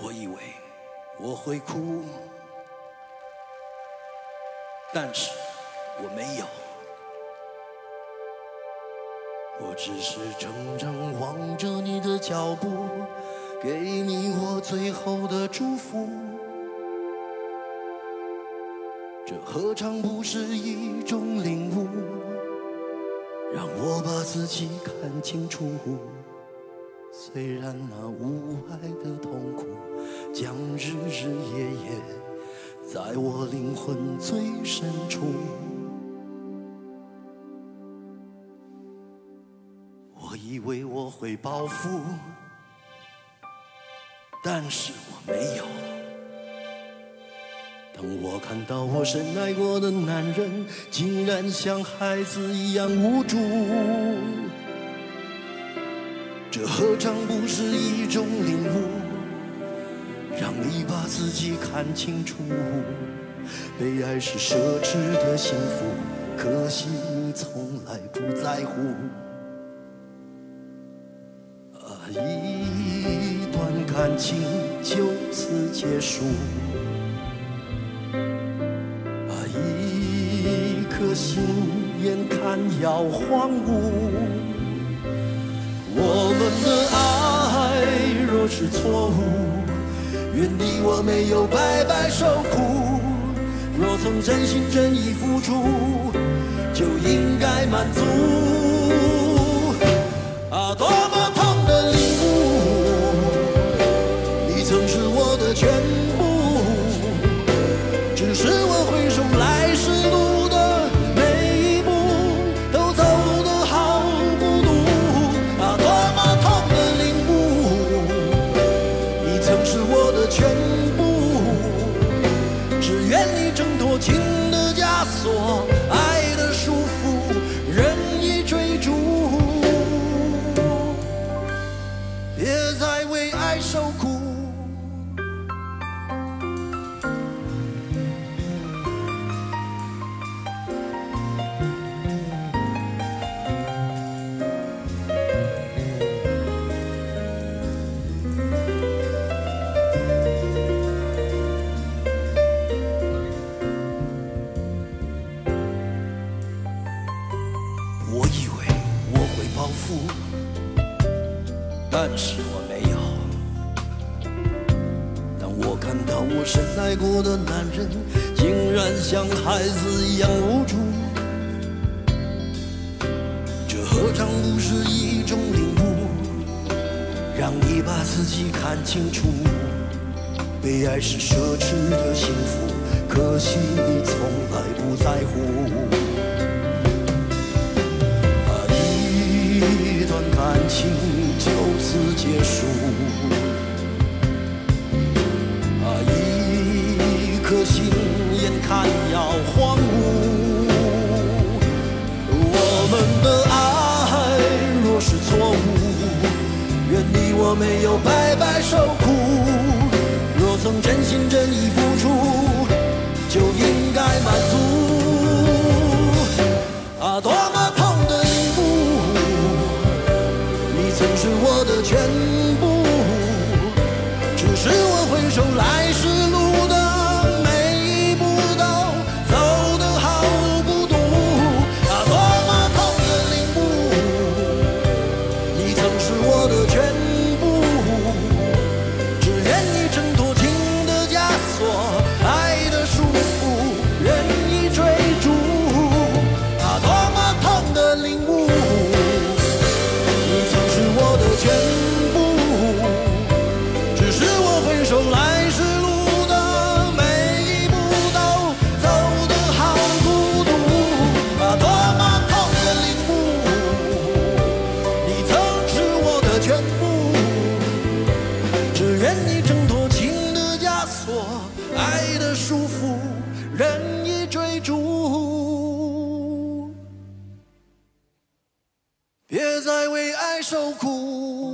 我以为我会哭，但是我没有。我只是怔怔望着你的脚步，给你我最后的祝福。这何尝不是一种领悟？让我把自己看清楚。虽然那无爱的痛苦，将日日夜夜在我灵魂最深处。我以为我会报复，但是我没有。当我看到我深爱过的男人，竟然像孩子一样无助。这何尝不是一种领悟？让你把自己看清楚。被爱是奢侈的幸福，可惜你从来不在乎。啊，一段感情就此结束。啊，一颗心眼看要荒芜。是错误，愿你我没有白白受苦。若曾真心真意付出，就应该满足。啊，多么痛的领悟！你曾是我的全部，枷锁爱的束缚我深爱过的男人，竟然像孩子一样无助，这何尝不是一种领悟？让你把自己看清楚。被爱是奢侈的幸福，可惜你从来不在乎。一段感情。就此结束，我没有白白受苦。若曾真心真意付出，就应该满足。啊，多么痛的领悟！你曾是。我的全部，只是我回首来时爱的束缚，任意追逐。别再为爱受苦。